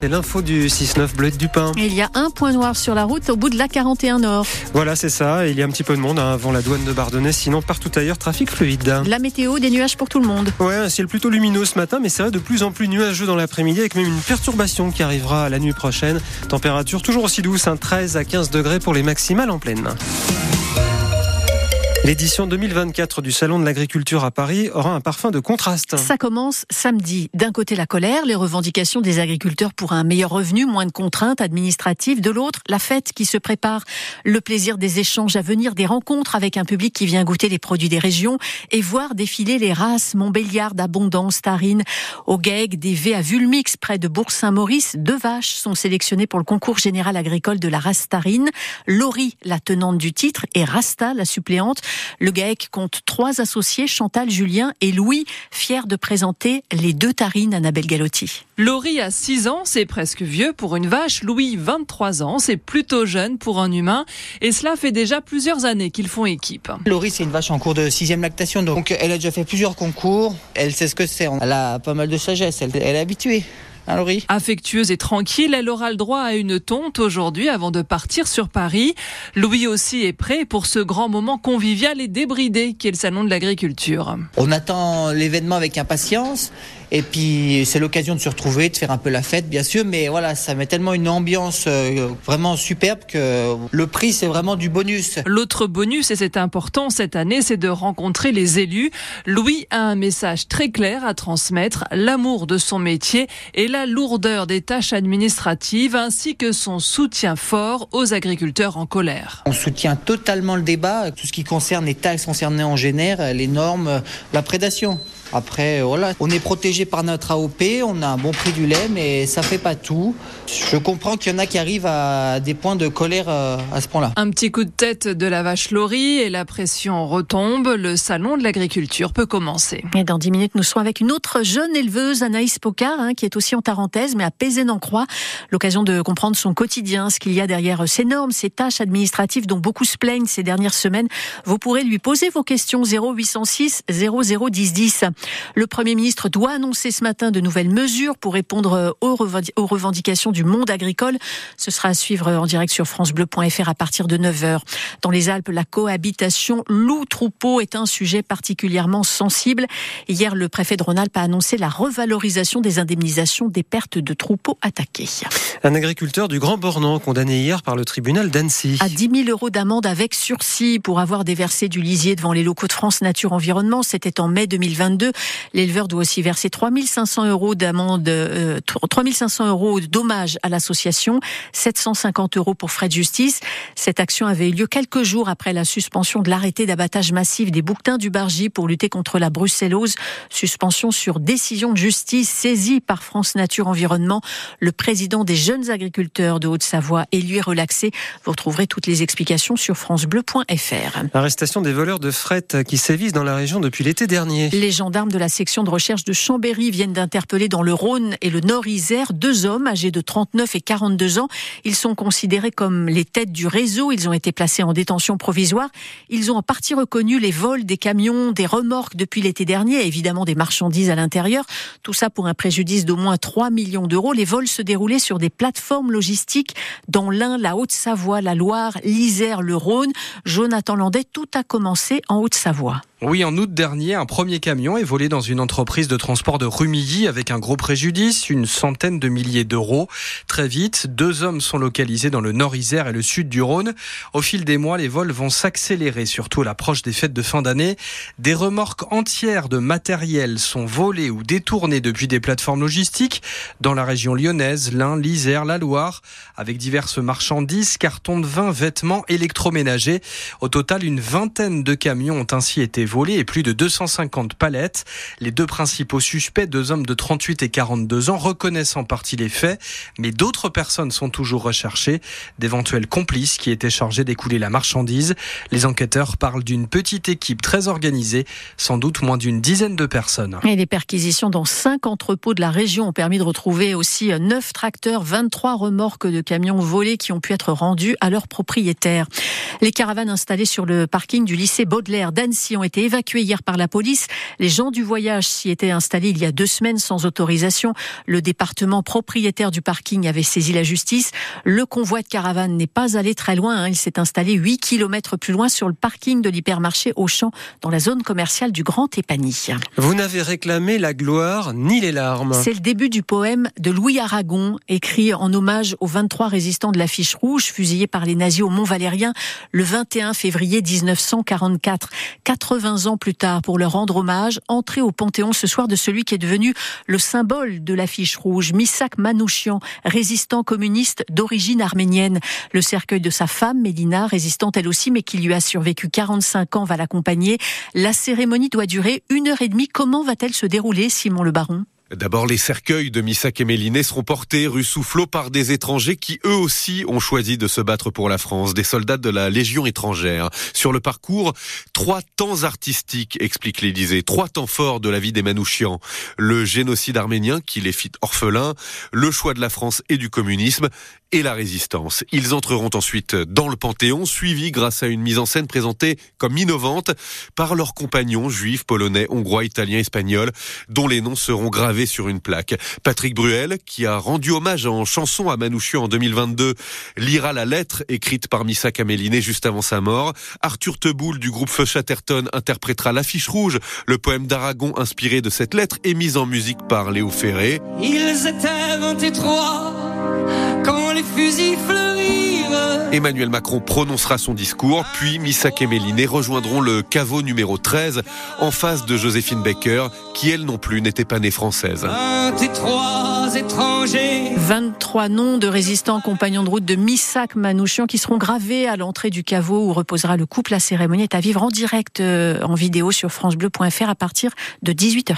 C'est l'info du 6-9 Bleu du Pain. Il y a un point noir sur la route au bout de la 41 Nord. Voilà, c'est ça. Il y a un petit peu de monde hein, avant la douane de Bardonnay. Sinon, partout ailleurs, trafic fluide. La météo, des nuages pour tout le monde. Ouais, un ciel plutôt lumineux ce matin, mais c'est vrai de plus en plus nuageux dans l'après-midi avec même une perturbation qui arrivera la nuit prochaine. Température toujours aussi douce, un 13 à 15 degrés pour les maximales en pleine. L'édition 2024 du Salon de l'agriculture à Paris aura un parfum de contraste. Ça commence samedi. D'un côté, la colère, les revendications des agriculteurs pour un meilleur revenu, moins de contraintes administratives. De l'autre, la fête qui se prépare, le plaisir des échanges à venir, des rencontres avec un public qui vient goûter les produits des régions et voir défiler les races Montbéliard, Abondance, Tarine, au GEG, des V à Vulmix, près de Bourg-Saint-Maurice. Deux vaches sont sélectionnées pour le concours général agricole de la race Tarine. Laurie, la tenante du titre, et Rasta, la suppléante. Le GAEC compte trois associés, Chantal, Julien et Louis, fiers de présenter les deux tarines Annabelle Galotti. Laurie a 6 ans, c'est presque vieux pour une vache. Louis, 23 ans, c'est plutôt jeune pour un humain. Et cela fait déjà plusieurs années qu'ils font équipe. Laurie, c'est une vache en cours de sixième lactation, donc elle a déjà fait plusieurs concours. Elle sait ce que c'est. Elle a pas mal de sagesse. Elle, elle est habituée. Affectueuse et tranquille, elle aura le droit à une tonte aujourd'hui avant de partir sur Paris. Louis aussi est prêt pour ce grand moment convivial et débridé qu'est le salon de l'agriculture. On attend l'événement avec impatience. Et puis c'est l'occasion de se retrouver, de faire un peu la fête, bien sûr. Mais voilà, ça met tellement une ambiance euh, vraiment superbe que le prix c'est vraiment du bonus. L'autre bonus, et c'est important cette année, c'est de rencontrer les élus. Louis a un message très clair à transmettre l'amour de son métier et la lourdeur des tâches administratives, ainsi que son soutien fort aux agriculteurs en colère. On soutient totalement le débat, tout ce qui concerne les taxes concernées en génère, les normes, la prédation. Après, voilà, on est protégé par notre AOP, on a un bon prix du lait, mais ça fait pas tout. Je comprends qu'il y en a qui arrivent à des points de colère euh, à ce point-là. Un petit coup de tête de la vache Laurie et la pression retombe. Le salon de l'agriculture peut commencer. Et dans 10 minutes, nous serons avec une autre jeune éleveuse, Anaïs Pocard, hein, qui est aussi en Tarentaise, mais à Pézén-en-Croix. L'occasion de comprendre son quotidien, ce qu'il y a derrière ces normes, ces tâches administratives dont beaucoup se plaignent ces dernières semaines. Vous pourrez lui poser vos questions 0806 0010 10. Le Premier ministre doit annoncer ce matin de nouvelles mesures pour répondre aux, revendications du monde agricole. Ce sera à suivre en direct sur francebleu.fr à partir de 9h. Dans les Alpes, la cohabitation loup-troupeau est un sujet particulièrement sensible. Hier, le préfet de Rhône-Alpes a annoncé la revalorisation des indemnisations des pertes de troupeaux attaqués. Un agriculteur du Grand Bornand condamné hier par le tribunal d'Annecy. À 10 000 euros d'amende avec sursis pour avoir déversé du lisier devant les locaux de France Nature Environnement. C'était en mai 2022. L'éleveur doit aussi verser 3500 euros d'amende, euh, 3500 euros de dommages à l'association, 750 euros pour frais de justice. Cette action avait eu lieu quelques jours après la suspension de l'arrêté d'abattage massif des bouquetins du Bargy pour lutter contre la brucellose. Suspension sur décision de justice saisie par France Nature Environnement. Le président des jeunes agriculteurs de Haute-Savoie est lui relaxé. Vous retrouverez toutes les explications sur francebleu.fr. Arrestation des voleurs de fret qui sévissent dans la région depuis l'été dernier. Les gendarmes de la section de recherche de Chambéry viennent d'interpeller dans le Rhône et le Nord-Isère deux hommes âgés de 39 et 42 ans. Ils sont considérés comme les têtes du réseau. Ils ont été placés en détention provisoire. Ils ont en partie reconnu les vols des camions, des remorques depuis l'été dernier, évidemment des marchandises à l'intérieur. Tout ça pour un préjudice d'au moins 3 millions d'euros. Les vols se déroulaient sur des plateformes logistiques dans l'Ain, la Haute-Savoie, la Loire, l'Isère, le Rhône. Jonathan Landais, tout a commencé en Haute-Savoie. Oui, en août dernier, un premier camion est volé dans une entreprise de transport de Rumilly avec un gros préjudice, une centaine de milliers d'euros. Très vite, deux hommes sont localisés dans le Nord-Isère et le sud du Rhône. Au fil des mois, les vols vont s'accélérer, surtout à l'approche des fêtes de fin d'année. Des remorques entières de matériel sont volées ou détournées depuis des plateformes logistiques dans la région lyonnaise, l'Ain, l'Isère, la Loire, avec diverses marchandises, cartons de vin, vêtements, électroménagers. Au total, une vingtaine de camions ont ainsi été volés et plus de 250 palettes. Les deux principaux suspects, deux hommes de 38 et 42 ans, reconnaissent en partie les faits, mais d'autres personnes sont toujours recherchées, d'éventuels complices qui étaient chargés d'écouler la marchandise. Les enquêteurs parlent d'une petite équipe très organisée, sans doute moins d'une dizaine de personnes. Et les perquisitions dans cinq entrepôts de la région ont permis de retrouver aussi neuf tracteurs, 23 remorques de camions volés qui ont pu être rendus à leurs propriétaires. Les caravanes installées sur le parking du lycée Baudelaire d'Annecy ont été été évacué hier par la police. Les gens du voyage s'y étaient installés il y a deux semaines sans autorisation. Le département propriétaire du parking avait saisi la justice. Le convoi de caravane n'est pas allé très loin. Hein. Il s'est installé 8 kilomètres plus loin sur le parking de l'hypermarché Auchan dans la zone commerciale du Grand Épany. Vous n'avez réclamé la gloire ni les larmes. C'est le début du poème de Louis Aragon, écrit en hommage aux 23 résistants de l'affiche rouge fusillés par les nazis au Mont Valérien le 21 février 1944. 80 ans plus tard, pour leur rendre hommage, entrée au Panthéon ce soir de celui qui est devenu le symbole de l'affiche rouge, Misak Manouchian, résistant communiste d'origine arménienne. Le cercueil de sa femme, Mélina, résistante elle aussi, mais qui lui a survécu 45 ans, va l'accompagner. La cérémonie doit durer une heure et demie. Comment va-t-elle se dérouler, Simon Le Baron? D'abord, les cercueils de Missak et Méliné seront portés rue Soufflot par des étrangers qui eux aussi ont choisi de se battre pour la France, des soldats de la Légion étrangère. Sur le parcours, trois temps artistiques, explique l'Élysée, trois temps forts de la vie des Manouchians. Le génocide arménien qui les fit orphelins, le choix de la France et du communisme et la résistance. Ils entreront ensuite dans le Panthéon, suivis grâce à une mise en scène présentée comme innovante par leurs compagnons juifs, polonais, hongrois, italiens, espagnols, dont les noms seront gravés sur une plaque. Patrick Bruel, qui a rendu hommage en chanson à Manouchian en 2022, lira la lettre écrite par Missa Caméliné juste avant sa mort. Arthur Teboul du groupe Feu Chatterton interprétera l'affiche rouge, le poème d'Aragon inspiré de cette lettre et mis en musique par Léo Ferré. Ils étaient 23 quand les fusils Emmanuel Macron prononcera son discours, puis Missak et Méliné rejoindront le caveau numéro 13 en face de Joséphine Baker, qui elle non plus n'était pas née française. 23 étrangers. 23 noms de résistants compagnons de route de Missak Manouchian qui seront gravés à l'entrée du caveau où reposera le couple. La cérémonie est à vivre en direct euh, en vidéo sur francebleu.fr à partir de 18h.